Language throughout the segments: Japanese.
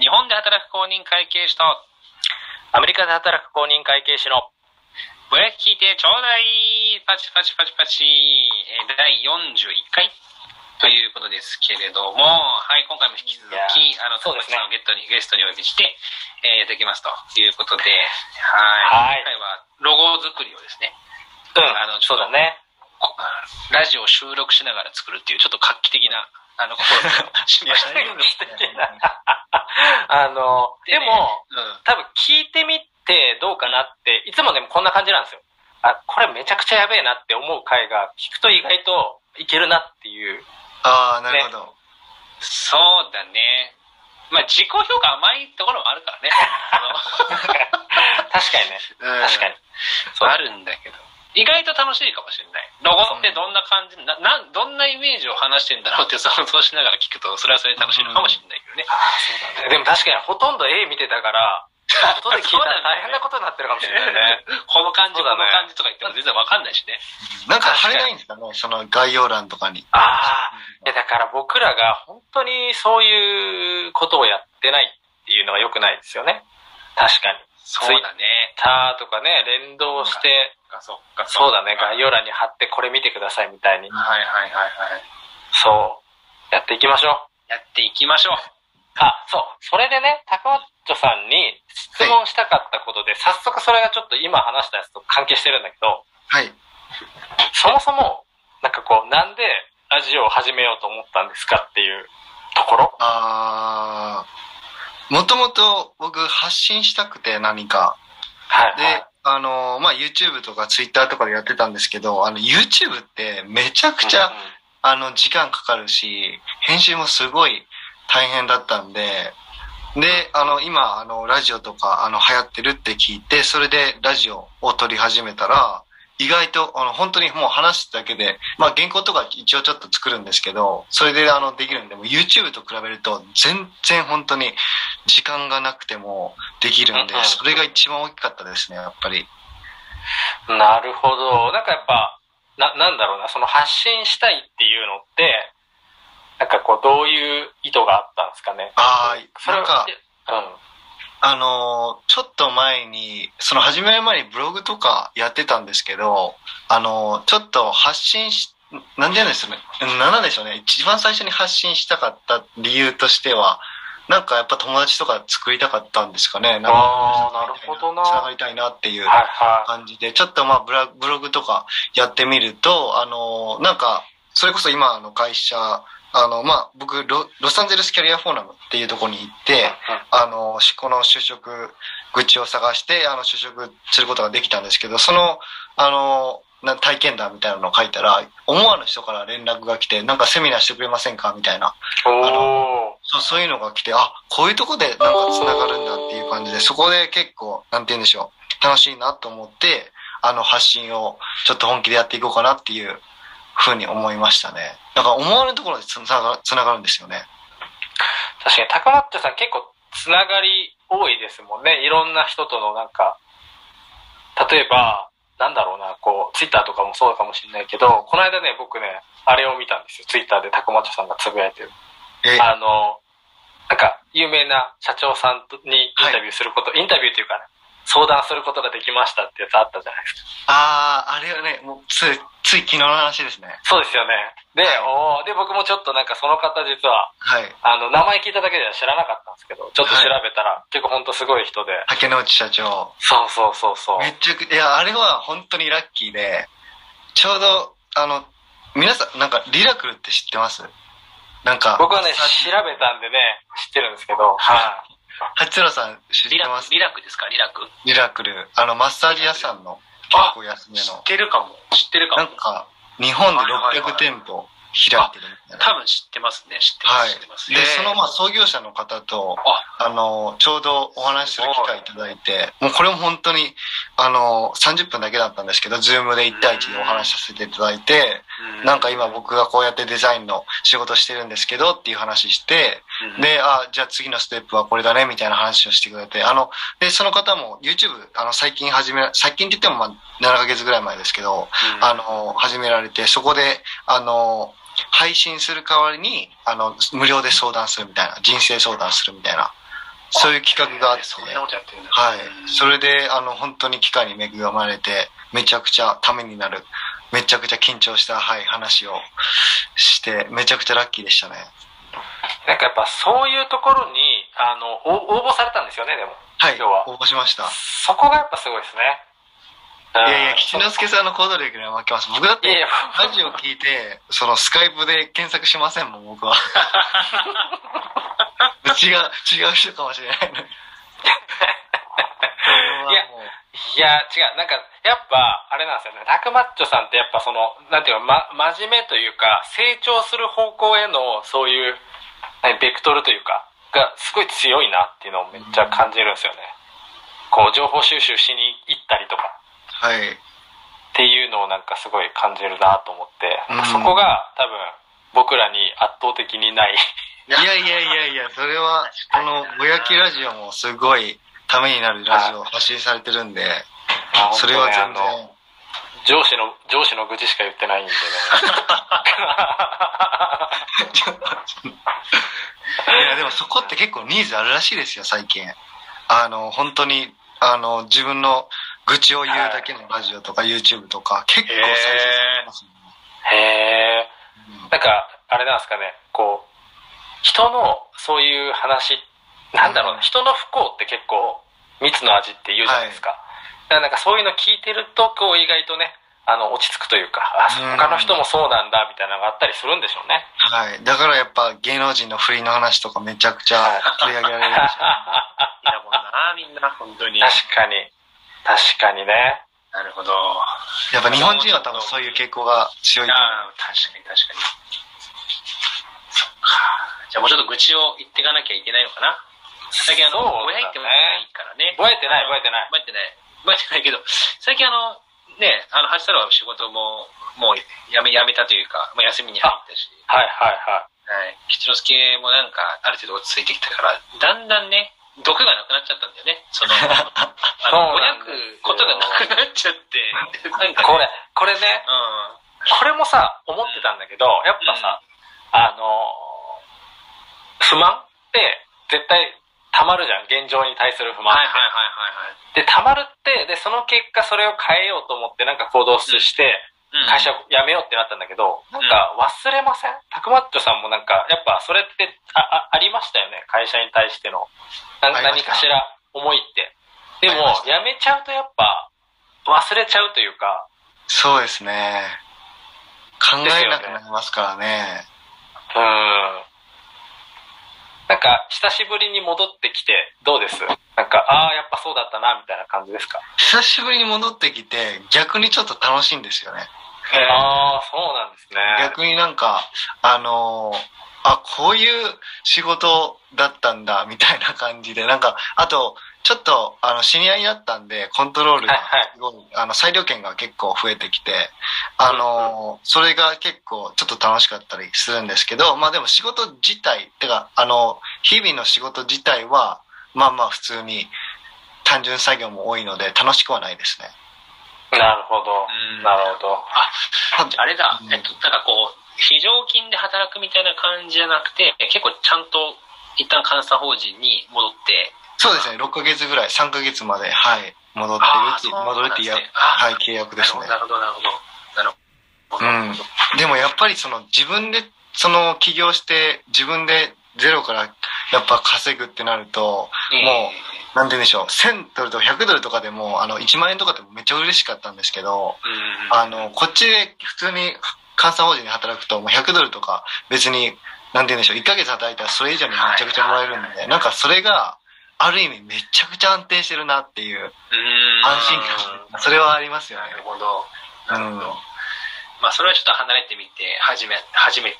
日本で働く公認会計士と、アメリカで働く公認会計士の、ぼやき聞いてちょうだいパチパチパチパチ、えー第41回ということですけれども、はい、今回も引き続き、あの、そうですねさんをゲットに、ゲストにお呼びして、えーやっていきますということで、はい。はい今回はロゴ作りをですね、うん、あのそうだね。こラジオを収録しながら作るっていう、ちょっと画期的な、あの、試みをしました。いや素敵なあの、でも、うん。多分聞いてみてどうかなって、いつもでもこんな感じなんですよ。あ、これめちゃくちゃやべえなって思う回が聞くと意外といけるなっていう。ああ、なるほど。そうだね。まあ、自己評価甘いところもあるからね。確かにね。うん確かに。そうあるんだけど。意外と楽しいかもしれない。ロゴってどんな感じ、な、などんなイメージを話してんだろうって想像しながら聞くと、それはそれで楽しいのかもしれないけどね。ああ、そうだね。でも確かにほとんど絵見てたから、後で聞いたら大変なことになってるかもしれないね。この感じ、ねこの感じとか言っても全然わかんないしね。なんか貼れないんですか？ね、その概要欄とかに。ああ、いやだから僕らが本当にそういうことをやってないっていうのは良くないですよね。確かに。そうだね。ターとかね、連動して、そっか、そうだね、概要。要欄に貼ってこれ見てくださいみたいに。はいはいはいはい。そう。やっていきましょう。やっていきましょう。あ、そう。それでね、高尾ッさんに質問したかったことで、早速それがちょっと今話したやつと関係してるんだけど、はい。そもそも、なんかこう、なんでラジオを始めようと思ったんですかっていうところ？ああ、もともと僕発信したくて何か。はい。で、あのーまあ、YouTube とか Twitter とかでやってたんですけど、あの、YouTube ってめちゃくちゃ、あの、時間かかるし、編集もすごい大変だったんで、で、あの、今、あの、ラジオとか、あの、流行ってるって聞いて、それでラジオを撮り始めたら、意外と、あの、本当にもう話すだけで、まあ、原稿とか一応ちょっと作るんですけど、それで、あの、できるんで、もう YouTube と比べると、全然本当に時間がなくてもできるんでそれが一番大きかったですね、やっぱり。なるほど。なんかやっぱ、な、なんだろうな、その発信したいっていうのって、なんかこう、どういう意図があったんですかね。ああ、それはなんか、うん。あのーちょっと前に、その始める前にブログとかやってたんですけど、あのーちょっと発信し、なんで言うんですよね。うんなんでしょうね。一番最初に発信したかった理由としては、なんかやっぱ友達とか作りたかったんですかね。なんかあーなるほどなつながりたいなっていうはいは感じで、ちょっとまあブラブログとかやってみると、あのーなんか、それこそ今の会社、あの、まあ、僕ロ、ロサンゼルスキャリアフォーラムっていうところに行って、あの、しこの就職口を探して、あの、就職することができたんですけど、その、あの、な体験談みたいなのを書いたら、思わぬ人から連絡が来て、なんかセミナーしてくれませんかみたいな。い。おー。そう、そういうのが来て、あ、こういうとこでなんか繋がるんだっていう感じで、そこで結構、なんて言うんでしょう、楽しいなと思って、あの、発信をちょっと本気でやっていこうかなっていうふうに思いましたね。だから思わぬところでつながつながるんですよね。確かに、高松さん結構つながり多いですもんね。いろんな人とのなんか、例えば、なんだろうな、こう、ツイッターとかもそうかもしれないけど、この間ね、僕ね、あれを見たんですよ。ツイッターで高松さんがつぶやいてる。え、あの、なんか、有名な社長さんとにインタビューすること、インタビューっていうかね、相談することができましたってやつあったじゃないですか。あー、あれはね、もうつい、つい昨日の話ですね。そうですよね。で、はいおーで、僕もちょっとなんかその方実は、はい。あの、名前聞いただけでは知らなかったんですけど、ちょっと調べたら、結構ほんとすごい人で。竹之内社長。そうそうそうそう。めっちゃく、いや、あれは本当にラッキーで、ちょうど、あの、皆さん、なんか、リラクルって知ってます？なんか、僕はね、さ調べたんでね、知ってるんですけど、はい。八郎さん知ってます？リラク、ですか？リラク？リラクル。あの、マッサージ屋さんの結構安め知っの。てるかも。知ってるかも。なんか、日本ではいはいはい600店舗開いてるみたいな。多分知ってますね。知ってまはいす。知ってます。で、その、まあ、創業者の方と、あ、あの、ちょうどお話しする機会いただいて、もうこれも本当に、あの、30分だけだったんですけど、ズームで1対1でお話しさせていただいて、なんか今僕がこうやってデザインの仕事してるんですけどっていう話して、うん、で、あ、じゃあ次のステップはこれだね、みたいな話をしてくれて、あの、で、その方も YouTube、あの、最近始め、最近って言ってもまあ、7ヶ月ぐらい前ですけど、うんあの、始められて、そこで、あの、配信する代わりに、あの、無料で相談するみたいな、人生相談するみたいなそういう企画があって、そんなことやってるんだ。はいうん。それで、あの、本当に機会に恵まれて、めちゃくちゃためになる、めちゃくちゃ緊張した、はい、話をして、めちゃくちゃラッキーでしたね。なんかやっぱそういうところに、あの、お応募されたんですよね、でも。はい、今日は応募しました。そこがやっぱすごいですね。いやいや、うん吉之助さんの行動力には負けます。僕だって、ラジオ聞いて、そのスカイプで検索しませんもん、僕は。違う、違う人かもしれないのに。いやいや、違う。なんか、やっぱ、あれなんですよね。タクマッチョさんってやっぱその、なんていうか、ま、真面目というか、成長する方向への、そういう、何ベクトルというか、がすごい強いなっていうのをめっちゃ感じるんですよね。こう、情報収集しに行ったりとか、はい。っていうのをなんかすごい感じるなと思って、うんそこが多分、僕らに圧倒的にない。いやいやいやいや、それは、この、ぼやきラジオもすごいためになるラジオを発信されてるんで、それは全然、上司の、上司の愚痴しか言ってないんでね。いや、でもそこって結構ニーズあるらしいですよ、最近。あの、本当に、あの、自分の愚痴を言うだけのラジオとか YouTube とか、結構再生されてますね。へえ。なんか、あれなんですかね、こう、人のそういう話、なんだろう人の不幸って結構蜜の味って言うじゃないですか。だからなんかそういうの聞いてると、こう意外とね、あの、落ち着くというか、あ、うん他の人もそうなんだ、みたいなのがあったりするんでしょうね。はい。だからやっぱ芸能人の不倫の話とかめちゃくちゃ 取り上げられるんですよ。いやもんな、みんな、本当に。確かに。確かにね。なるほど。やっぱ日本人は多分そういう傾向が強いと思う。ああ、確かに確かに。そっか。じゃあもうちょっと愚痴を言っていかなきゃいけないのかな？最近あの、ぼやいてもないからね。覚えてない、覚えてない。覚えてない。覚えてないけど、最近あの、ね、あの、八太郎は仕事も、もうやめ、やめたというか、もう休みに入ったし、はいはいははい。吉之助もなんか、ある程度落ち着いてきたから、だんだんね、毒がなくなっちゃったんだよね。その、あその、ぼやくことがなくなっちゃって、なんい。か、これ、これね、うん。これもさ、思ってたんだけど、やっぱさ、あの、不満って絶対溜まるじゃん、現状に対する不満って。はいはいはいはいで、溜まるって、で、その結果それを変えようと思ってなんか行動して、はい。会社を辞めようってなったんだけど、なんか忘れません？たくまっちょさんもなんか、やっぱそれってああありましたよね、会社に対しての。何かしら思いって。でも辞めちゃうとやっぱ、忘れちゃうというか、そうですね。考えなくなりますからね。うん。なんか、久しぶりに戻ってきて、どうです？なんか、ああ、やっぱそうだったな、みたいな感じですか？久しぶりに戻ってきて、逆にちょっと楽しいんですよね。ああ、そうなんですね。逆になんか、あのーあ、こういう仕事だったんだ、みたいな感じで、なんか、あと、ちょっと、あの、知り合いになったんで、コントロールがはいはいすごい、あの、裁量権が結構増えてきて、あのーそれが結構、ちょっと楽しかったりするんですけど、まあでも仕事自体、てか、あの、日々の仕事自体は、まあまあ普通に、単純作業も多いので、楽しくはないですね。なるほど。うんなるほど。あれだう、んえっと、なんかこう、非常勤で働くみたいな感じじゃなくて、結構ちゃんと一旦監査法人に戻って、そうですね、6ヶ月ぐらい、3ヶ月まで、はい、戻ってる戻るってや、はい、契約ですね。なるほど、なるほど、なるほど。うん。でもやっぱりその自分で、その起業して、自分でゼロからやっぱ稼ぐってなると、もう、なんて言うんでしょう、1000ドルとか100ドルとかでも、あの、1万円とかでもめっちゃ嬉しかったんですけど、あの、こっちで普通に監査法人で働くと、もう100ドルとか別に、なんて言うんでしょう、1ヶ月働いたらそれ以上にめちゃくちゃもらえるんで、なんかそれが、ある意味めちゃくちゃ安定してるなっていううん安心感、それはありますよねな。るほど。なるほど。うんまあ、それはちょっと離れてみて、初め、初めて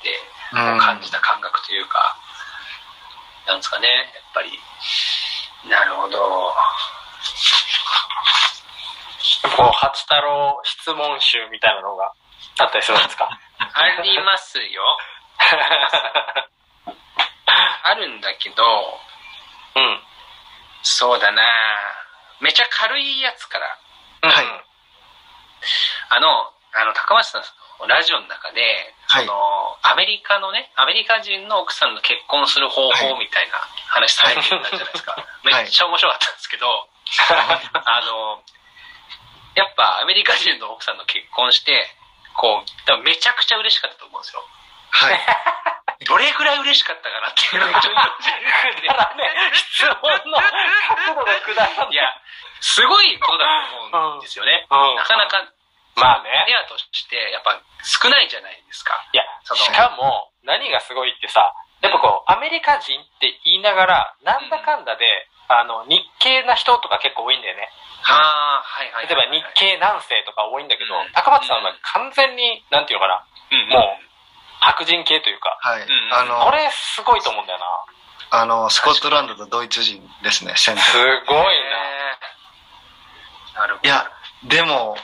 うん感じた感覚というか、なんですかね、やっぱり。なるほど。こう、八太郎質問集みたいなのがあったりするんですか？ありますよ。あるんだけど、うん。そうだな。めちゃ軽いやつから。はいうん。あの、あの、高松さんラジオの中で、はい。そのアメリカのねアメリカ人の奥さんの結婚する方法みたいな話されてたじゃないですか、めっちゃ面白かったんですけど、あのやっぱアメリカ人の奥さんの結婚してこう多分めちゃくちゃ嬉しかったと思うんですよ。はい。どれぐらい嬉しかったかなっていうのがちょっとくだらねえ質問の角度がくだらねいやすごいことだと思うんですよね、うん。なかなかまあね。ペアとしてやっぱ少ないじゃないですか。いや、しかも、何がすごいってさ、やっぱこう、アメリカ人って言いながら、なんだかんだで、あの、日系な人とか結構多いんだよね。ああはいはい例えば日系南西とか多いんだけどうん、高松さんは完全に、なんていうのかな、うん。もう、白人系というか、はい。うん。あの、これすごいと思うんだよな。あの、スコットランドとドイツ人ですね、先す生。ごいな。るほど。いや、でも、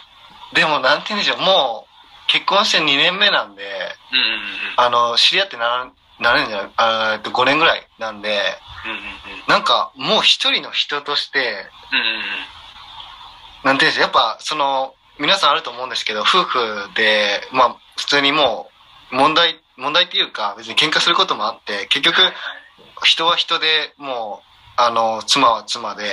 でも、なんて言うんでしょう、もう、結婚して2年目なんで、うんうんうんあの、知り合ってな、なるんじゃないあーえっと、5年ぐらいなんで、うんうんうん。なんか、もう一人の人として、うんうんうんなんていうんですか、やっぱ、その、皆さんあると思うんですけど、夫婦で、まあ、普通にもう、問題、問題っていうか、別に喧嘩することもあって、結局、人は人でもう、あの、妻は妻で、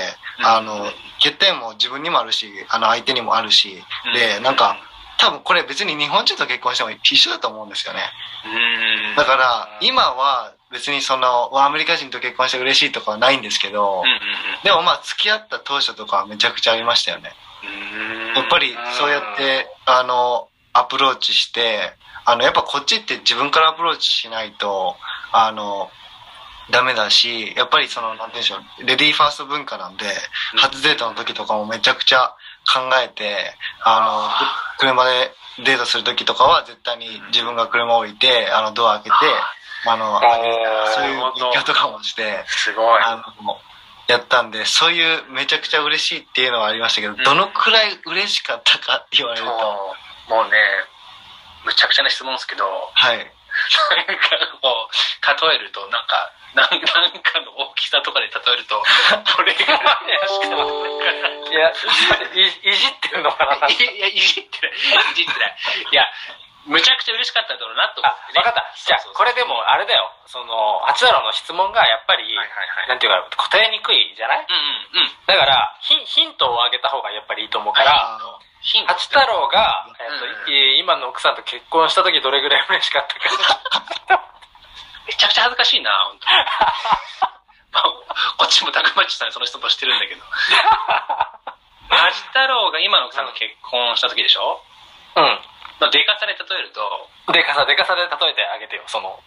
あの、欠点も自分にもあるし、あの、相手にもあるし、で、なんか、多分これ別に日本人と結婚しても一緒だと思うんですよね。うん。だから、今は別にその、アメリカ人と結婚して嬉しいとかはないんですけどでもまあ付き合った当初とかはめちゃくちゃありましたよね。うん。やっぱりそうやって、あの、アプローチして、あの、やっぱこっちって自分からアプローチしないと、あの、ダメだし、やっぱりその、なんて言うんでしょう、レディーファースト文化なんで、うん。初デートの時とかもめちゃくちゃ考えて、あの、車でデートする時とかは絶対に自分が車を置いて、あの、ドア開けて、あの、そういう勉強とかもして、すごい。あの、やったんで、そういうめちゃくちゃ嬉しいっていうのはありましたけど、ん。どのくらい嬉しかったかって言われると、もうねむちゃくちゃな質問ですけどはい。なんかこう例えるとなんかなんなんかの大きさとかで例えるとこれぐらいしかわかんないいや、いいじってるのかな？いや、いじってない。いじってない。いや、むちゃくちゃ嬉しかっただろうなと思あって、ね。わかった。じゃあ、これでも、あれだよ。その、八太郎の質問がやっぱり、はいはいはい。なんていうか、答えにくいじゃない？うんうんうん。だから、ヒンヒントをあげた方がやっぱりいいと思うから、あヒント。八太郎が、今の奥さんと結婚した時どれぐらい嬉しかったか。めちゃくちゃ恥ずかしいな、本当 まあ、こっちも高町さんにその質問してるんだけど。八太郎が今の奥さんと結婚した時でしょ？うん。のでかさで例えると、でかさ、でかさで例えてあげてよ、その。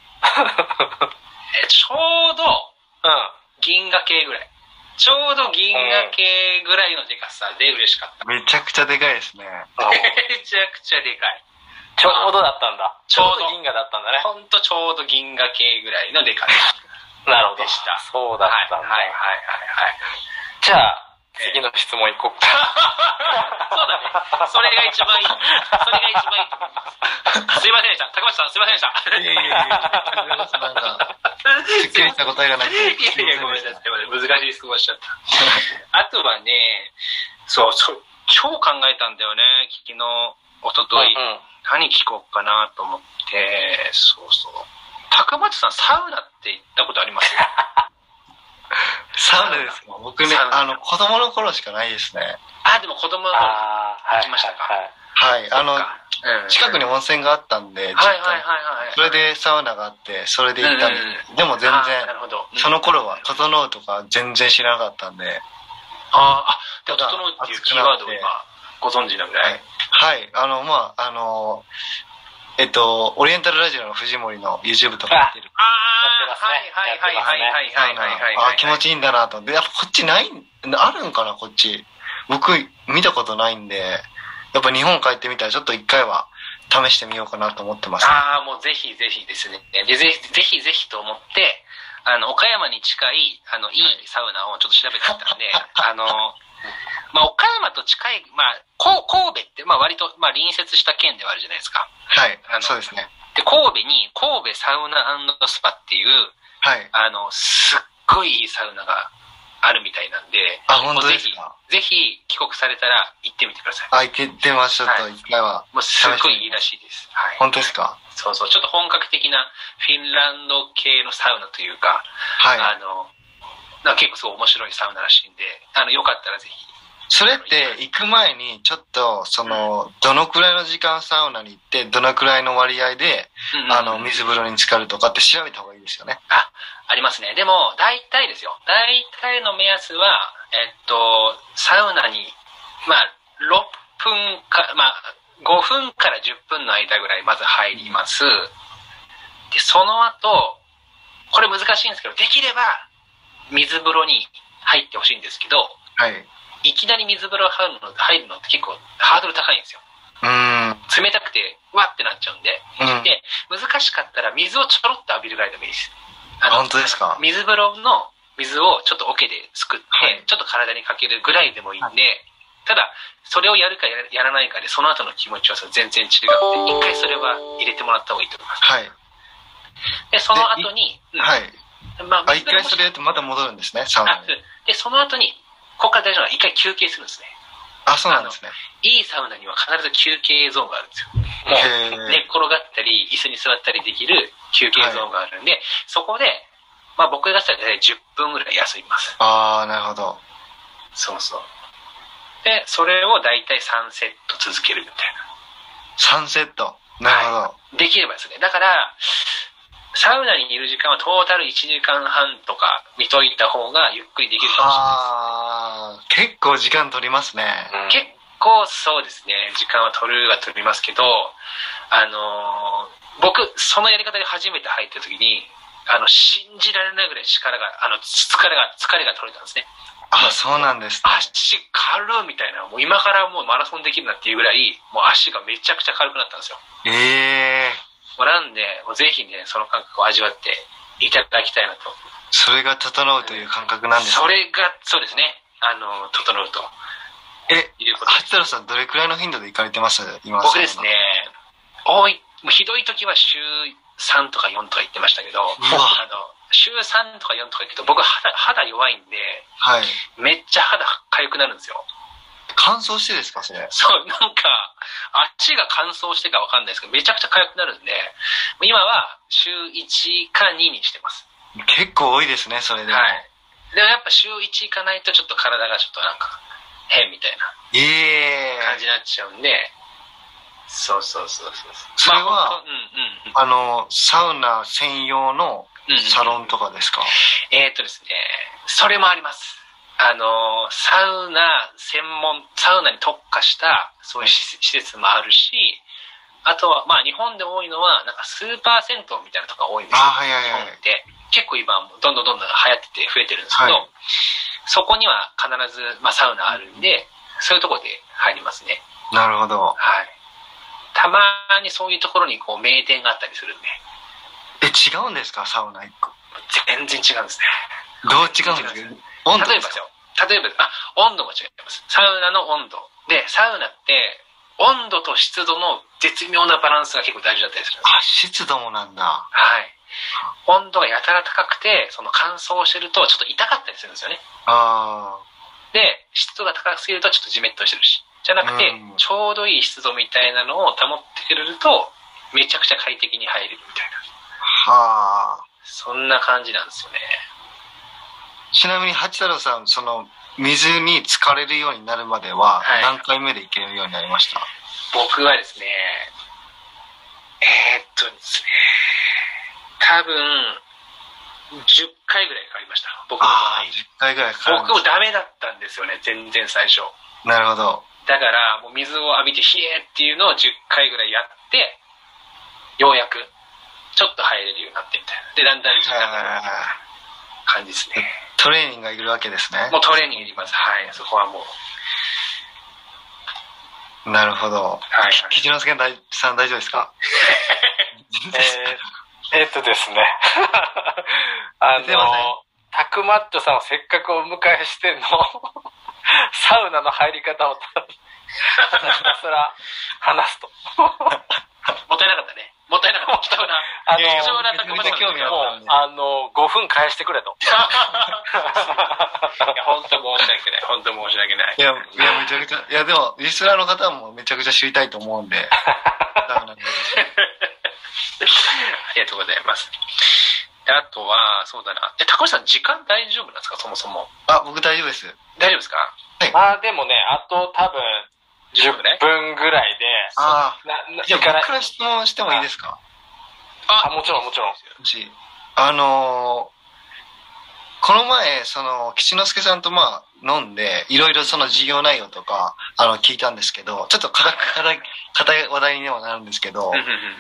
えちょうどうん。銀河系ぐらい。ちょうど銀河系ぐらいのでかさで嬉しかった。めちゃくちゃでかいですね。めちゃくちゃでかい。ちょうどだったんだ。ちょうど銀河だったんだね。ほんとちょうど銀河系ぐらいのでかさ。なるほど。でしたそうだったんだ。はいはいはいはいはい。じゃあ、次の質問いこうか。そうだね。それが一番いい。それが一番いい。と思います。すいませんでした。高橋さん、すいませんでした。いやいやい。やなん。か、すっきりした答えがなくて。いやいや、ごめん。なさい。難しい質問しちゃった。あとはね、そう、そう、超考えたん。だよね。昨日、一昨日うん。何聞こうかなと思って、そうそう。高松さん、サウナって行ったことありますサウナですか僕ねあの、子供の頃しかないですね。あ、でも子供の頃。行きましたか？はいはい。あの、うん近くに温泉があったんで、はいはいはいはい。それでサウナがあって、それで行ったんでうんでも全然、るほど。その頃は、整うとか全然知らなかったんで、あーあ、でも、整うっていうキーワードを今、ご存知なぐらい。はい。あの、まあ、あの、えっと、オリエンタルラジオの藤森の YouTube とかやってる。ああ、ね、はいはいはいはいはいはい、はい、あ気持ちいいんだなと。で、やっぱこっちない、あるんかな、こっち。僕、見たことないんで、やっぱ日本帰ってみたらちょっと一回は試してみようかなと思ってます、ね、ああ、もうぜひぜひですね。でぜひぜひぜひと思って、あの、岡山に近い、あの、いいサウナをちょっと調べてみたんで、あの、まあ、岡山と近い、まあ、こう神戸って、まあ、割と、まあ、隣接した県ではあるじゃないですか。はいあの。そうですね。で、神戸に、神戸サウナスパっていう、はい。あの、すっごいいいサウナがあるみたいなんで、あ、本当ですか？ぜひ帰国されたら行ってみてください。あ、行ってみましょうと、はい一回は。もうすっごいいいらしいです。はい。本当ですか？そうそう、ちょっと本格的なフィンランド系のサウナというか、はい。あの、なんか結構すごい面白いサウナらしいんで、あの、よかったらぜひ。それって行く前にちょっとそのどのくらいの時間サウナに行ってどのくらいの割合であの水風呂に浸かるとかって調べた方がいいですよね。ありますね。でも、大体ですよ。大体の目安は、えっと、サウナに、まあ、6分か、まあ、5分から10分の間ぐらいまず入ります。で、その後、これ難しいんですけど、できれば、水風呂に入ってほしいんですけど、はい。いきなり水風呂入るの入るのって結構ハードル高いんですよ。うーん。冷たくて、わってなっちゃうんで。うん。で難しかったら水をちょろっと浴びるぐらいでもいいです。あの本当ですか？水風呂の水をちょっと桶ですくって、はいちょっと体にかけるぐらいでもいいんで、ただ、それをやるかややらないかで、その後の気持ちは全然違って、一回それは入れてもらった方がいいと思います。はい。で、その後に、うんはい。まあ、あ、一回それやってまた戻るんですね、サウナ。で、その後に、ここから大事なのは一回休憩するんですね。あ、そうなんですね。いいサウナには必ず休憩ゾーンがあるんですよ。もうへ寝っ転がったり、椅子に座ったりできる休憩ゾーンがあるんで、そこで、まあ僕がしたら大体10分ぐらい休みます。ああ、なるほど。そうそう。で、それを大体3セット続けるみたい3セット。なるほど。な。できればですね。だから、サウナにいる時間はトータル1時間半とか見といた方がゆっくりできるかもしれないああ、結構時間取りますね。結構そうですね、時間は取るは取りますけど、あのー僕、そのやり方で初めて入った時に、あの、信じられないぐらい力が、あの、疲れが、疲れが取れたんですね。あ、そうなんですね。足軽みたいな、もう今からもうマラソンできるなっていうぐらい、もう足がめちゃくちゃ軽くなったんですよ。ええもうなんで、もうぜひね、その感覚を味わっていただきたいなと。それが整うという感覚なんですそね。れが、そうですね、あの、整うとえ、いうこと八太郎さんどれくらいの頻度で行かれてます？今僕ですね。、多い、もうひどい時は週3とか4とか言ってましたけど、わあの、週3とか4とか言うけど、僕肌肌弱いんで、はい。めっちゃ肌痒くなるんですよ。乾燥してですかそれ？そう、なんか、足が乾燥してかわかんないですけど、めちゃくちゃ痒くなるんで、今は週1か2にしてます。結構多いですね、それでも。はい。でもやっぱ週1行かないとちょっと体がちょっとなんか変みたいなええ感じになっちゃうんで、そうそうそうそう。それはまあうんうんうんあの、サウナ専用のうんうん。サロンとかですか、えーっとですね、それもあります。あの、サウナ専門、サウナに特化したそういう施施設もあるし、あとは、まあ日本で多いのは、なんかスーパー銭湯みたいなとこが多いんですよ。あはいはいはい日本って。結構今、もうどんどんどんどん流行ってて増えてるんですけど、はいそこには必ず、まあ、サウナあるんで、そういうところで入りますね。なるほど。はい。たまにそういうところにこう名店があったりするんで、え、違うんですか？サウナ一個。全然違うんですね。どう違うんですか？温度例えばですよ。例えば、あ、温度も違います。サウナの温度。で、サウナって、温度と湿度の絶妙なバランスが結構大事だったりする。あ、湿度もなんだ。はい。温度がやたら高くて、その乾燥してるとちょっと痛かったりするんですよね。あで、湿度が高すぎるとちょっとジメッとしてるし。じゃなくて、うんちょうどいい湿度みたいなのを保ってくれると、めちゃくちゃ快適に入れるみたいな。あ。はあ。そんな感じなんですよね。ちなみに八太郎さん、その、水に浸かれるようになるまでは、はい何回目で行けるようになりました、僕はですね、えー、っとですね、多分、10回ぐらいかかりました。僕の場合ああ、10回ぐらいかか僕もダメだったんですよね、全然最初。なるほど。だから、もう水を浴びて、冷えっていうのを10回ぐらいやって、ようやく、ちょっと入れるようになってみたいな。で、だんだん時間が感じですね。トレーニングがいるわけですねも。うトレーニングいります。はい、そこはもう。なるほど。はい、吉之助さん大丈夫ですか？えー、えーっとですね。あの、タクマッチョさんをせっかくお迎えしての、サウナの入り方をひたすら話すと。もったいなかったね。もったいなかった。貴重な。あのめっちゃ興味ああの、5分返してくれと。いや、本当申し訳ない。本当申し訳ない。いや、いや、めちゃくちゃ、いや、でも、リスナーの方もめちゃくちゃ知りたいと思うんで。ありがとうございます。であとは、そうだな。え、高橋さん、時間大丈夫なんですか？そもそも。あ、僕大丈夫です。大丈夫ですか？まあでもね、あと多分、10分ね。10分ぐらいで、ああ。じゃあ僕から質問してもいいですか？あ、もちろんもちろん。あのーこの前、その、吉之助さんとまあ、飲んで、いろいろその事業内容とか、あの、聞いたんですけど、ちょっと硬く、硬い、話題にはなるんですけど、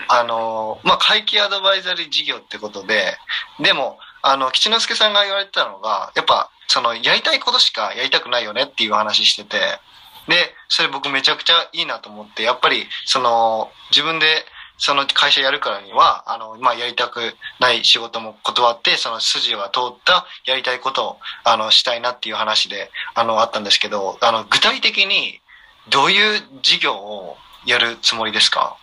あのーまあ、会計アドバイザリー事業ってことで、でも、あの、吉之助さんが言われてたのが、やっぱ、その、やりたいことしかやりたくないよねっていう話してて、で、それ僕めちゃくちゃいいなと思って、やっぱり、その、自分で、その会社やるからには、あの、まあ、やりたくない仕事も断って、その筋が通ったやりたいことを、あの、したいなっていう話で、あの、あったんですけど、あの、具体的に、どういう事業をやるつもりですか？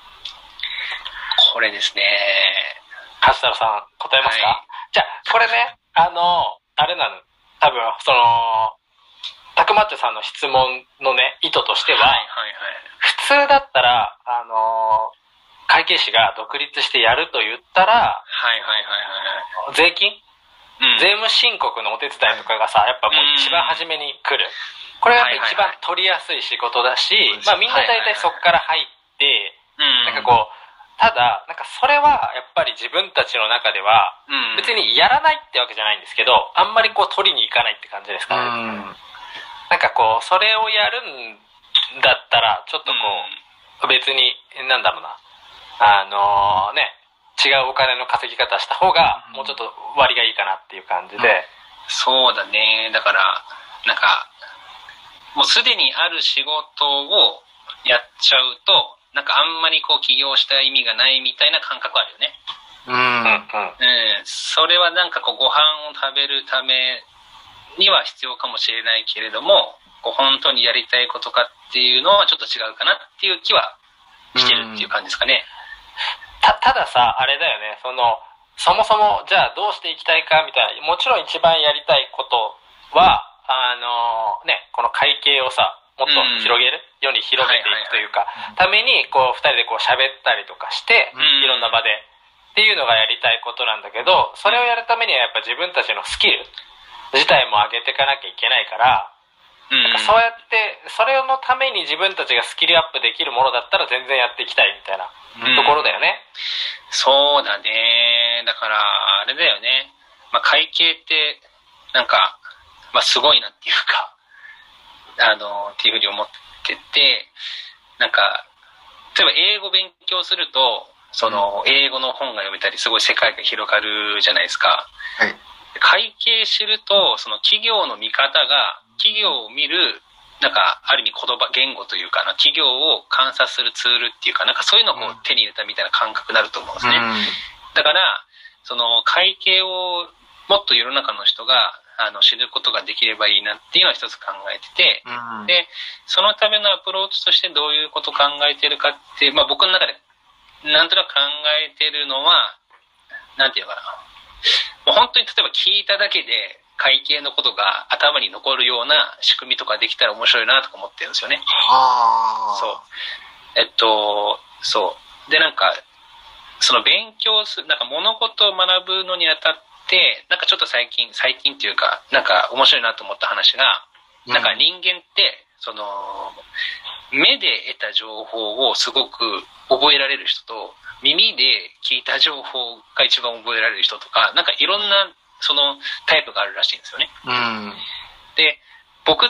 これですね。橋太郎さん、答えますか、はじゃあ、これね、あの、あれなの。多分、その、たくまっちょさんの質問のね、意図としては、はいはい普通だったら、あの、会計士が独立してやると言ったら、はい。はいはいはいはい税金？はい。うん税務申告のお手伝いとかがさ、やっぱもう一番初めに来る。これがやっぱ一番取りやすい仕事だしそうで、すまあみんな大体そこから入って、うん。なんかこう、ただ、なんかそれはやっぱり自分たちの中では、うん、別にやらないってわけじゃないんですけど、あんまりこう取りに行かないって感じですかね。ん。なんかこう、それをやるんだったら、ちょっとこう、別に、なんだろうな、あのね、違うお金の稼ぎ方した方が、うんもうちょっと割がいいかなっていう感じで、そうだね。だから、なんか、もうすでにある仕事をやっちゃうと、なんかあんまりこう起業した意味がないみたいな感覚あるよね。うん。うんうん。うん。それはなんかこうご飯を食べるためには必要かもしれないけれども、こう本当にやりたいことかっていうのはちょっと違うかなっていう気はしてるっていう感じですかね。た、たださ、あれだよね、その、そもそも、じゃあどうしていきたいかみたいな、もちろん一番やりたいことは、あのね、この会計をさ、もっと広げる、世に広めていくというか、ために、こう、二人でこう喋ったりとかして、うん。いろんな場で、っていうのがやりたいことなんだけど、それをやるためにはやっぱ自分たちのスキル自体も上げていかなきゃいけないから、うん。なんかそうやって、それのために自分たちがスキルアップできるものだったら全然やっていきたいみたいなうんところだよね。そうだね。だから、あれだよね。まあ、会計って、なんか、まあ、すごいなっていうか、あの、っていうふうに思ってて、なんか、例えば英語勉強すると、その、英語の本が読めたり、すごい世界が広がるじゃないですか。はい。会計知ると、その企業の見方が、企業を見る、なんか、ある意味言葉、言語というかな、企業を観察するツールっていうか、なんかそういうのを手に入れたみたいな感覚になると思うんですね。うん。だから、その会計をもっと世の中の人があの知ることができればいいなっていうのは一つ考えてて、うん。で、そのためのアプローチとしてどういうことを考えてるかって、まあ僕の中でなんとなく考えてるのは、なんていうのかな。もう本当に例えば聞いただけで会計のことが頭に残るような仕組みとかできたら面白いなとか思ってるんですよね。はあ。そう。えっと、そう。で、なんか、その勉強する、なんか物事を学ぶのにあたって、なんかちょっと最近、最近っていうか、なんか面白いなと思った話が、なんか人間って、その、目で得た情報をすごく覚えられる人と、耳で聞いた情報が一番覚えられる人とか、なんかいろんな、そのタイプがあるらしいんですよね。うん。で、僕っ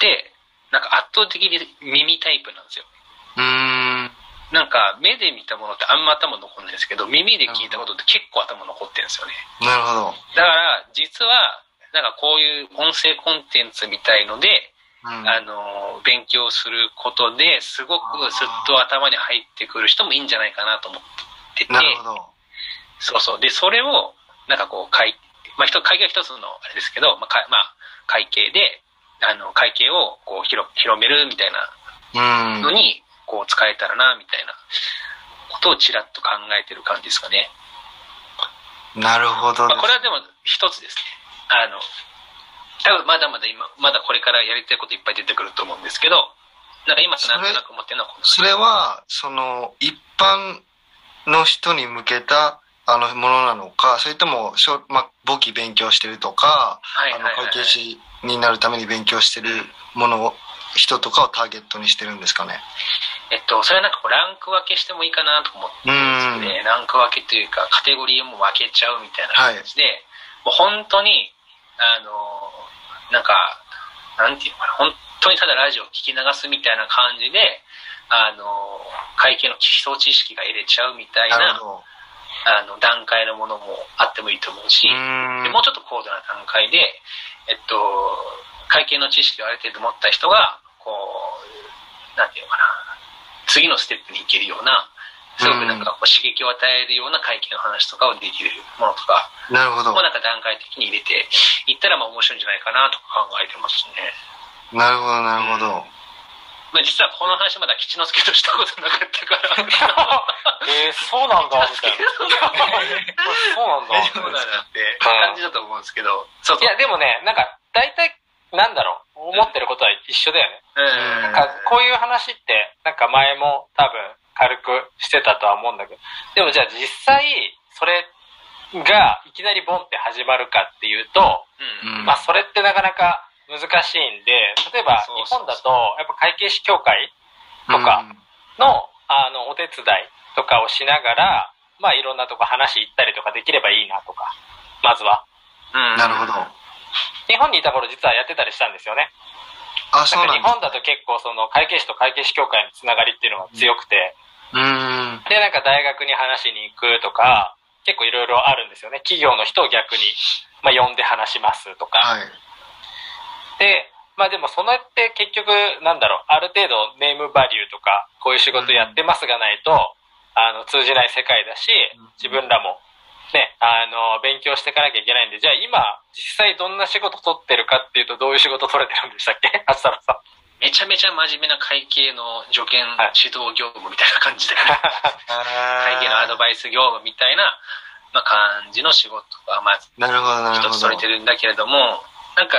て、なんか圧倒的に耳タイプなんですよ。うん。なんか目で見たものってあんま頭残んないですけど、耳で聞いたことって結構頭残ってるんですよね。なるほど。だから、実は、なんかこういう音声コンテンツみたいので、うん。あの、勉強することですごくすっと頭に入ってくる人もいいんじゃないかなと思ってて、なるほど。そうそう。で、それを、なんかこう、会、まあ、一会計は一つのあれですけど、まあ、かまあ、会計で、あの、会計をこう広、広めるみたいなうん。のに、こう、使えたらな、みたいなことをちらっと考えてる感じですかね。なるほど。まあ、これはでも一つですね。あの、多分まだまだ今、まだこれからやりたいこといっぱい出てくると思うんですけど、なんか今なんとなく思ってるのはこのそれは、その、一般の人に向けた、あの、ものなのか、それとも、しょまあ、簿記勉強してるとか、あの、はいはいはい、会計士になるために勉強してるものを、人とかをターゲットにしてるんですかね？えっと、それはなんかこうランク分けしてもいいかなと思って。ランク分けというか、カテゴリーも分けちゃうみたいな感じで、もう本当に、あの、なんか、なんていうのかな、本当にただラジオを聞き流すみたいな感じで、あの、会計の基礎知識が得れちゃうみたいな。あの、段階のものもあってもいいと思うし、うもうちょっと高度な段階で、えっと、会計の知識をある程度持った人が、こう、なんていうのかな、次のステップに行けるような、すごくなんかこう刺激を与えるような会計の話とかをできるものとか、なるほどもう。なんか段階的に入れていったらまあ面白いんじゃないかなとか考えてますね。なるほど、なるほど。まあ、実はこの話まだ吉之助としたことなかったから。えー、そうなんだ、みたいな。そうなんだ。そうだなって感じだと思うんですけど。そうそう。いや、でもね、なんか、大体、なんだろう、思ってることは一緒だよね。うん。なんか、こういう話って、なんか前も多分、軽くしてたとは思うんだけど、でもじゃあ実際、それがいきなりボンって始まるかっていうと、うん。うんまあそれってなかなか難しいんで、例えば日本だと、やっぱ会計士協会とかの、あの、お手伝いとかをしながら、まあいろんなとこ話行ったりとかできればいいなとか、まずは。うんなるほど。日本にいた頃実はやってたりしたんですよね。あ、そうなんか日本だと結構その会計士と会計士協会のつながりっていうのが強くて、うーん。で、なんか大学に話しに行くとか、結構いろいろあるんですよね。企業の人を逆に、まあ呼んで話しますとか。はい。で、まあでもそれって結局、なんだろう、ある程度ネームバリューとか、こういう仕事やってますがないと、あの、通じない世界だし、自分らも、ね、あの、勉強していかなきゃいけないんで、じゃあ今、実際どんな仕事取ってるかっていうと、どういう仕事取れてるんでしたっけ？あしたらさん。めちゃめちゃ真面目な会計の助言はい指導業務みたいな感じで、会 会計のアドバイス業務みたいな、まあ、感じの仕事が、まあ、なるほど、なるほど。一つ取れてるんだけれども、なんか、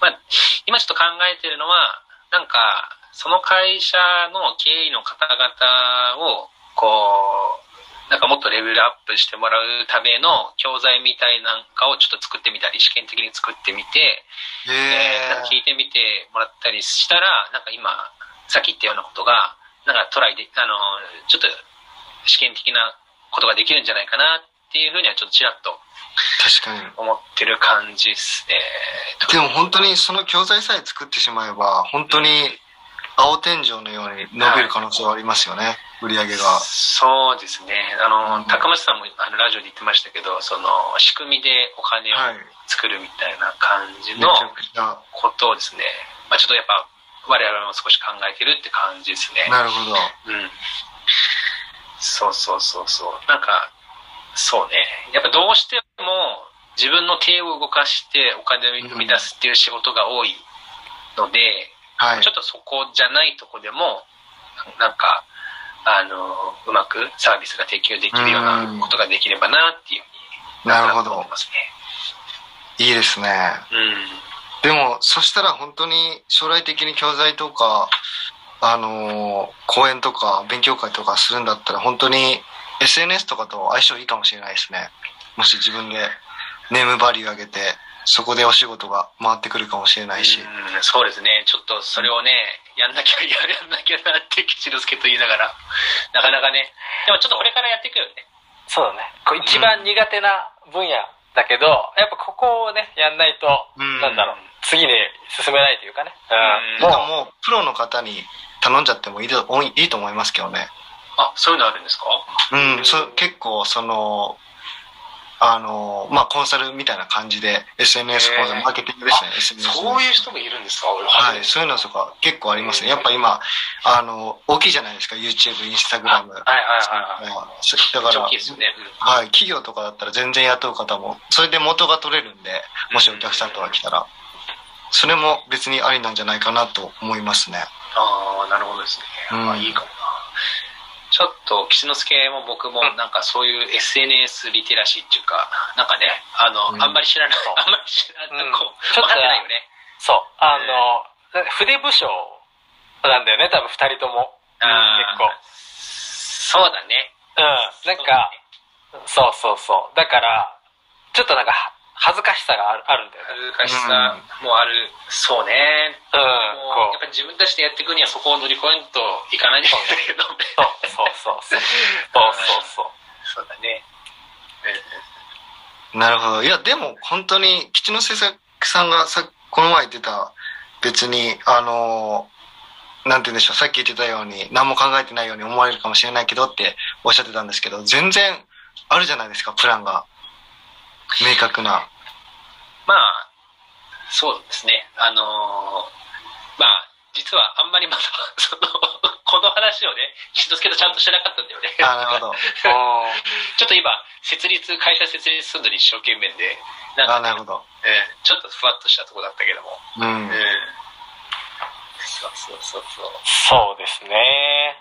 まあ、今ちょっと考えてるのは、なんか、その会社の経営の方々を、こう、なんかもっとレベルアップしてもらうための教材みたいなんかをちょっと作ってみたり、試験的に作ってみて、へえーなんか聞いてみてもらったりしたら、なんか今、さっき言ったようなことが、なんかトライで、あの、ちょっと試験的なことができるんじゃないかなっていうふうにはちょっとちらっと確かに。思ってる感じですね。でも本当にその教材さえ作ってしまえば、本当に青天井のように伸びる可能性はありますよね、売り上げが。そうですね。あの、うん高松さんもあのラジオで言ってましたけど、その仕組みでお金をはい。作るみたいな感じの。ことをですね、まあちょっとやっぱ我々も少し考えてるって感じですね。なるほど。うん。そうそうそうそう。なんか、そうね。やっぱどうしても自分の手を動かしてお金を生み出すっていう仕事が多いので、はいちょ。っとそこじゃないとこでも、なんか、あの、うまくサービスが提供できるようなことができればなっていうふうになるほど思って。ますいいですね。ね。でも、そしたら本当に将来的に教材とか、あのー講演とか勉強会とかするんだったら本当に SNS とかと相性いいかもしれないですね。もし自分でネームバリュー上げて、そこでお仕事が回ってくるかもしれないし。うん、そうですね。ちょっとそれをね、やんなきゃ、ややんなきゃなって、吉之助と言いながら、なかなかね。でもちょっとこれからやっていくよね。そうだね。こう一番苦手な分野だけど、やっぱここをね、やんないと、うんなんだろう、次に進めないというかね。うんもうなんかもうプロの方に頼んじゃってもいいと多いいいと思いますけどね。あ、そういうのあるんですか？うん、そ結構その、あの、まあ、コンサルみたいな感じで SNS 講座、へーマーケティングですね、SNS の。そういう人もいるんですか？はい、そういうのとか結構ありますね。やっぱ今、あの、大きいじゃないですか、YouTube、Instagram。はいはいはいはい。そだから、大きいですよね。はい、企業とかだったら全然雇う方も、それで元が取れるんで、もしお客さんとか来たら、それも別にありなんじゃないかなと思いますね。ああ、なるほどですね。うんあいいかもな。ちちょっと吉之助も僕もなんかそういう SNS リテラシーっていうか、なんかね、あの、うんあんまり知らない、あんまり知らない、うんこう、ちょっと分かってないよね。そう。あの、筆武将なんだよね、多分二人とも。結構。そうだね。うん。なんか、そうそうそう。だから、ちょっとなんか、は恥ずかしさがあるあるんだよね。恥ずかしさもある、そうね。うん。もうやっこぱり自分たちでやっていくにはそこを乗り越えんといかないんだけど、う。そうそうそうそう。そうそうそう。そうだね。なるほど。いや、でも本当に、吉野製作さんがさ、この前言ってた、別に、あのーなんて言うんでしょう、さっき言ってたように、何も考えてないように思われるかもしれないけどっておっしゃってたんですけど、全然あるじゃないですか、プランが。明確な。まあ、そうですね。あのーまあ、実はあんまりまだ、その、この話をね、しとすけどちゃんとしてなかったんだよね。あ、なるほど。ちょっと今、設立、会社設立するのに一生懸命で、なんかあ、なるほど。えーちょっとふわっとしたとこだったけども。うんうん。。そうそうそうそう。そうですね。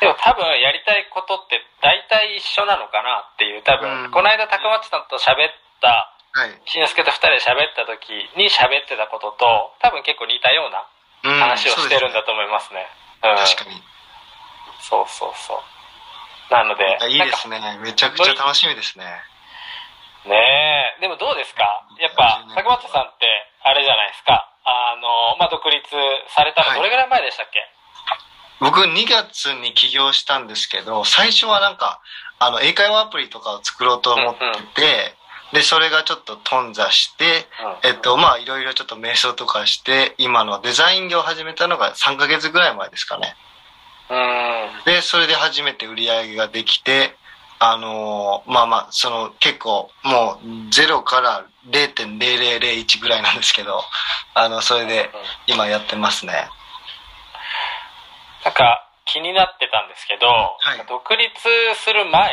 でも多分やりたいことって大体一緒なのかなっていう、多分、うんこの間高松さんと喋った、はい。しんのすけと二人で喋った時に喋ってたことと、多分結構似たようなうん話をしてるんだそと思いますね。うん。確かに。そうそうそう。なので、いいですね。めちゃくちゃ楽しみですね。ねえ、でもどうですか？やっぱ、高松さんって、あれじゃないですか。あの、まあ、独立されたはいのどれぐらい前でしたっけ、僕2月に起業したんですけど、最初はなんか、あの、英会話アプリとかを作ろうと思ってて、で、それがちょっと頓挫して、うん、えっと、まあ、いろいろちょっと瞑想とかして、今のデザイン業を始めたのが3ヶ月ぐらい前ですかね。うん。で、それで初めて売り上げができて、あのーまあまあ、その結構もう0から0.0001ぐらいなんですけど、あの、それで今やってますね。なんか気になってたんですけど、いなんか独立する前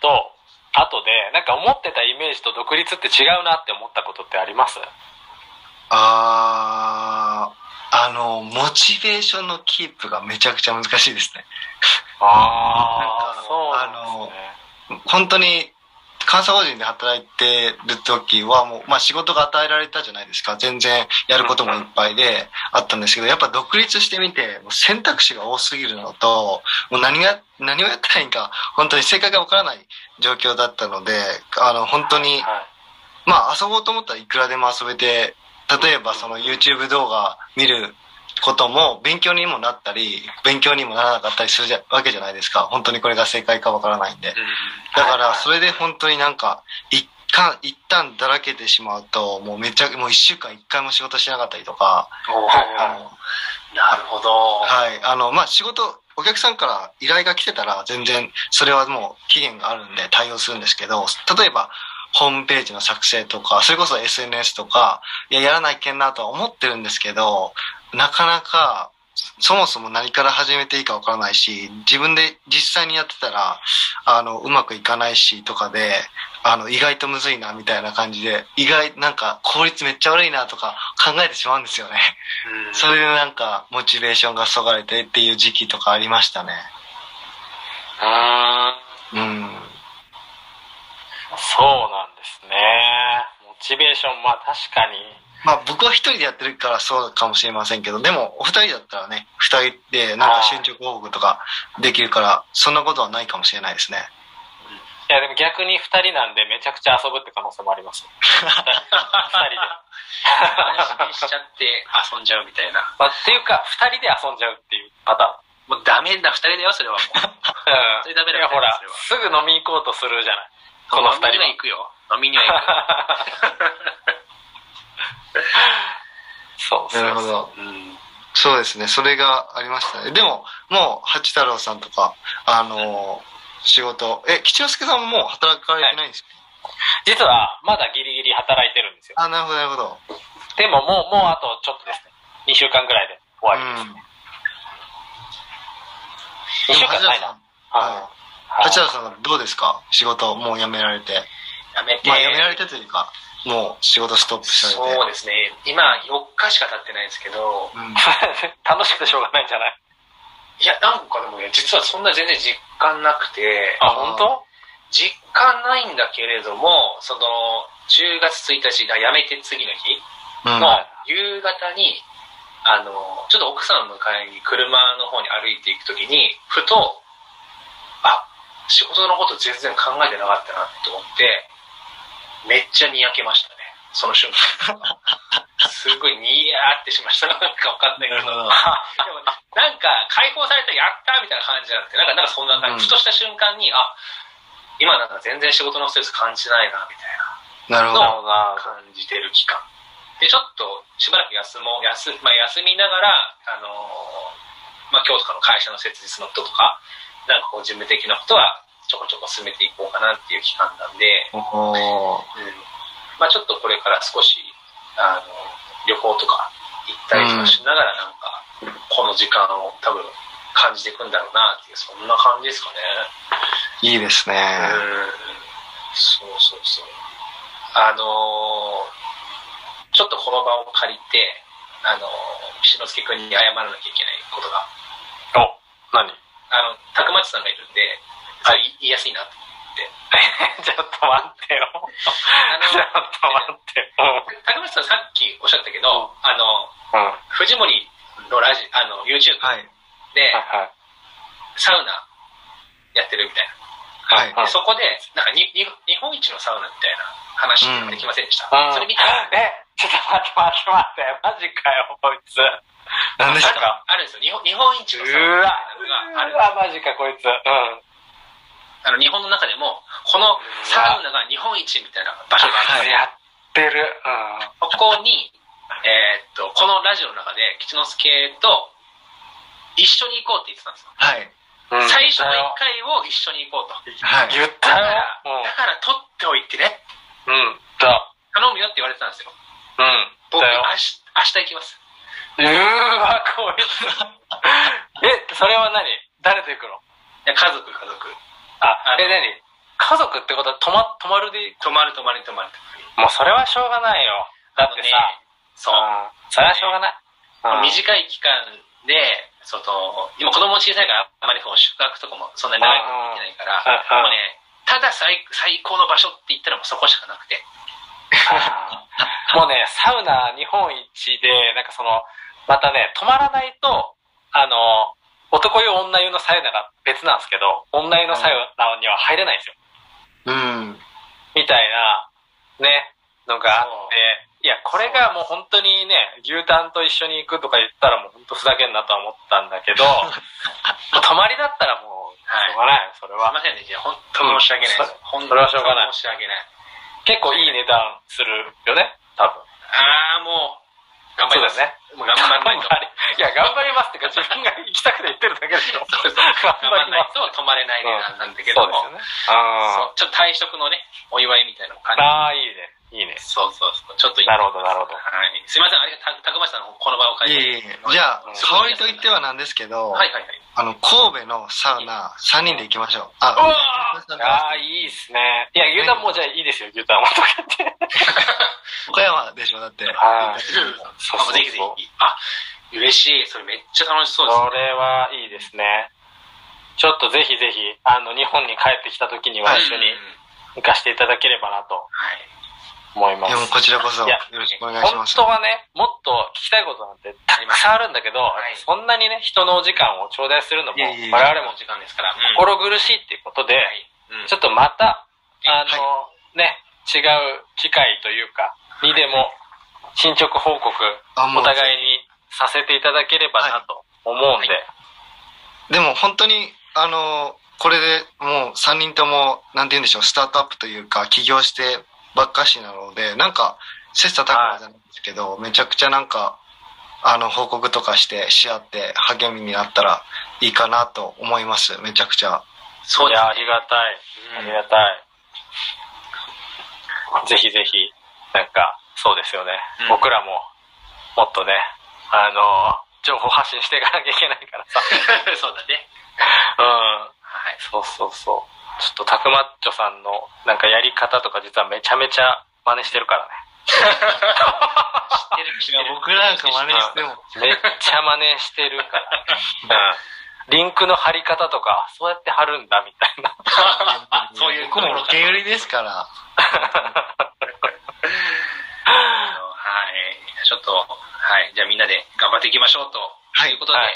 と後で、なんか思ってたイメージと独立って違うなって思ったことってあります？あー、あの、モチベーションのキープがめちゃくちゃ難しいですね。あなんかそうなんですね。本当に、監査法人で働いてる時はもう、まあ仕事が与えられたじゃないですか。全然やることもいっぱいであったんですけど、やっぱ独立してみて、もう選択肢が多すぎるのと、もう何が、何をやったらいいんか、本当に正解がわからない状況だったので、あの、本当に、はい。まあ遊ぼうと思ったらいくらでも遊べて、例えばその YouTube 動画見ることも勉強にもなったり、勉強にもならなかったりするわけじゃないですか。本当にこれが正解かわからないんで。だからそれで本当になんか、一旦、一旦だらけてしまうと、もうめっちゃ、もう一週間一回も仕事しなかったりとか、あの、なるほど。はい。あの、まあ、仕事、お客さんから依頼が来てたら、全然、それはもう期限があるんで対応するんですけど、例えば、ホームページの作成とか、それこそ SNS とか、いや、やらないけんなとは思ってるんですけど、なかなか、そもそも何から始めていいかわからないし、自分で実際にやってたら、あの、うまくいかないし、とかで、あの、意外とむずいな、みたいな感じで、意外、なんか、効率めっちゃ悪いな、とか考えてしまうんですよね。うんそれでなんか、モチベーションがそがれてっていう時期とかありましたね。うん。うん。そうなんですね。モチベーション、まあ確かに。まあ僕は一人でやってるからそうかもしれませんけど、でもお二人だったらね、二人でなんか進捗報告とかできるから、そんなことはないかもしれないですね。いやでも逆に二人なんでめちゃくちゃ遊ぶって可能性もあります。二人で。安心しちゃって遊んじゃうみたいな。まあ、っていうか、二人で遊んじゃうっていうパタもうダメだ、二人だよ、それはもう。それダメだいやほらすぐ飲み行こうとするじゃない。この二人は飲みには行くよ。飲みには行そう そう。なるほど。く。うん。そうですね、それがありましたね。でも、もう、八太郎さんとか、あのー仕事、え、吉之助さんももう働かれてないんですか、実は、まだギリギリ働いてるんですよ。あ、なるほど、なるほど。でももう、もうあとちょっとですね。2週間ぐらいで終わりです。2週間ないな。ははい八太郎さんはどうですか？仕事、もう辞められて。やめて。まあ、辞められてというか、もう仕事ストップされて。そうですね。今、4日しか経ってないんですけど、うん。楽しくてしょうがないんじゃない？いや、なんかでもね、実はそんな全然実感なくて、あ、本当？実感ないんだけれども、その、10月1日が辞めて次の日うん。の夕方に、あの、ちょっと奥さんの迎えに車の方に歩いていくときに、ふと、あ、仕事のこと全然考えてなかったなと思って、めっちゃにやけましたね。その瞬間。すごいニヤーってしました。なんかわかんないけど。でもなんか解放されたやったーみたいな感じじゃなくて、なんかなんかそんな感じ、うんふとした瞬間に、あ、今なんか全然仕事のストレス感じないな、みたいな。なるほど。感じてる期間でちょっとしばらく休もう休,、まあ、休みながら、あのーまあ、今日とかの会社の設実のこととかなんかこう事務的なことはちょこちょこ進めていこうかなっていう期間なんで、うんまあ、ちょっとこれから少しあの旅行とか行ったりとかしながらなんか、この時間を多分感じていくんだろうなっていうそんな感じですかね。いいですね。うんそうそうそう。あのーちょっとこの場を借りて、あのー、志の輔君に謝らなきゃいけないことが、お、何？あの、たくまちさんがいるんで、それ言いやすいなと。ちょっと待ってよ。あちょっと待ってよ。たくまちさんさっきおっしゃったけど、あの、うん。藤森のラジ、あの、YouTube はい。で、はい。サウナやってるみたいな。はい。そこで、なんかにに日本一のサウナみたいな話ができませんでした？うんそれ見た？ら、え、ちょっと待って待って待って。マジかよ、こいつ。う何ですかあるんですよ。日本日本一のサウナみたいわ。なのがあるうわ、マジか、こいつ。うん。あの日本の中でもこのサウナが日本一みたいな場所があって、はいやってる。うん。ここに、えーっとこのラジオの中で吉之助と一緒に行こうって言ってたんですよ、はい。うん最初の1回を一緒に行こうとはい。言ったよだから。だから取っておいてねうん。うん。だ。頼むよって言われてたんですようん。僕だよ明。日明日行きますうーわ、こいつ。え、それは何？誰と行くの？いや家族家族あえ、何？家族ってことは泊ま、泊まるで泊まる泊まる泊まる。もうそれはしょうがないよ。だってさ、そう、うん。それはしょうがない。うん。短い期間でその今子供小さいからあまりこう宿泊とかもそんなに長いことできないから、もうねただ最最高の場所って言ったらもうそこしかなくて。もうね、サウナ日本一で、なんかその、またね、泊まらないと、あの、男湯女湯のサウナが別なんですけど、女湯のサウナには入れないんですよ。うん。みたいな、ね、のがあって、いや、これがもう本当にね、牛タンと一緒に行くとか言ったらもう本当ふざけんなとは思ったんだけど、泊まりだったらもう、しょうがないよ、それすいは。ませんねじゃあ本当申し訳ないです、うん本それはしょうがない申し訳ない結構いい値段するよね、多分。ああもう頑張りますね。もう頑張らないといや、頑張りますってか、自分が行きたくて言ってるだけでしょ。そうそう頑頑張らない。と泊まれない値段なんだけども、そうですよね。ちょっと退職のねお祝いみたいな感じああ、いいね。いいね。そうそうそう。ちょっとなるほどなるほど。はい、すいません。ありがたたくましさんのこの場を借いえりて。いえ。じゃあうん、香りと言ってはなんですけど、はいはいはい。あの、神戸のサウナ、3人で行きましょう。あ、うわああ、いいっすね。いや、牛タンもじゃあいいですよ、牛タンもとかって。岡山でしょ、だって。はいあもうぜひぜひあ嬉しい。それめっちゃ楽しそうですそれはいいですね。ちょっとぜひぜひ、あの、日本に帰ってきた時にははい一緒にうん。行かせていただければなと。はい思います。いや、もうこちらこそ、よろしくお願いし本ます。当はね、もっと聞きたいことなんてたくさんあるんだけど、はい。そんなにね、人のお時間を頂戴するのも、いやいやいや我々も時間ですから、心苦しいっていうことで、うん。ちょっとまた、あの、はね、違う機会というか、にでも、進捗報告、お互いにさせていただければなと思うんで、はでも本当に、あの、これでもう3人とも、なんて言うんでしょう、スタートアップというか、起業してばっかしなので、なんか、切磋琢磨じゃないですけど、めちゃくちゃなんか、あの、報告とかして、し合って、励みになったらいいかなと思います。めちゃくちゃ。そうですねありがたい。ありがたい。ぜひぜひ、なんか、そうですよね。うん僕らも、もっとね、あの、情報発信していかなきゃいけないからさ。そうだねうん。はいそうそうそう。ちょっと、たくまっちょさんの、なんかやり方とか実はめちゃめちゃ真似してるからね。知ってる知ってる僕なんか真似しても。めっちゃ真似してるから。うん。リンクの貼り方とか、そうやって貼るんだみたいな。そういう僕も受け売りですから。はい。ちょっと、はい。じゃあみんなで頑張っていきましょうと。はいいうことで、は。はい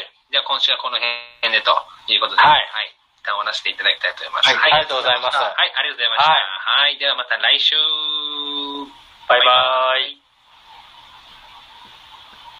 いじゃあ今週はこの辺でということで、はい一旦終わらせていただきたいと思います。はいはい。ありがとうございます。はい、ありがとうございました。はいはい。ではまた来週。バイバイ。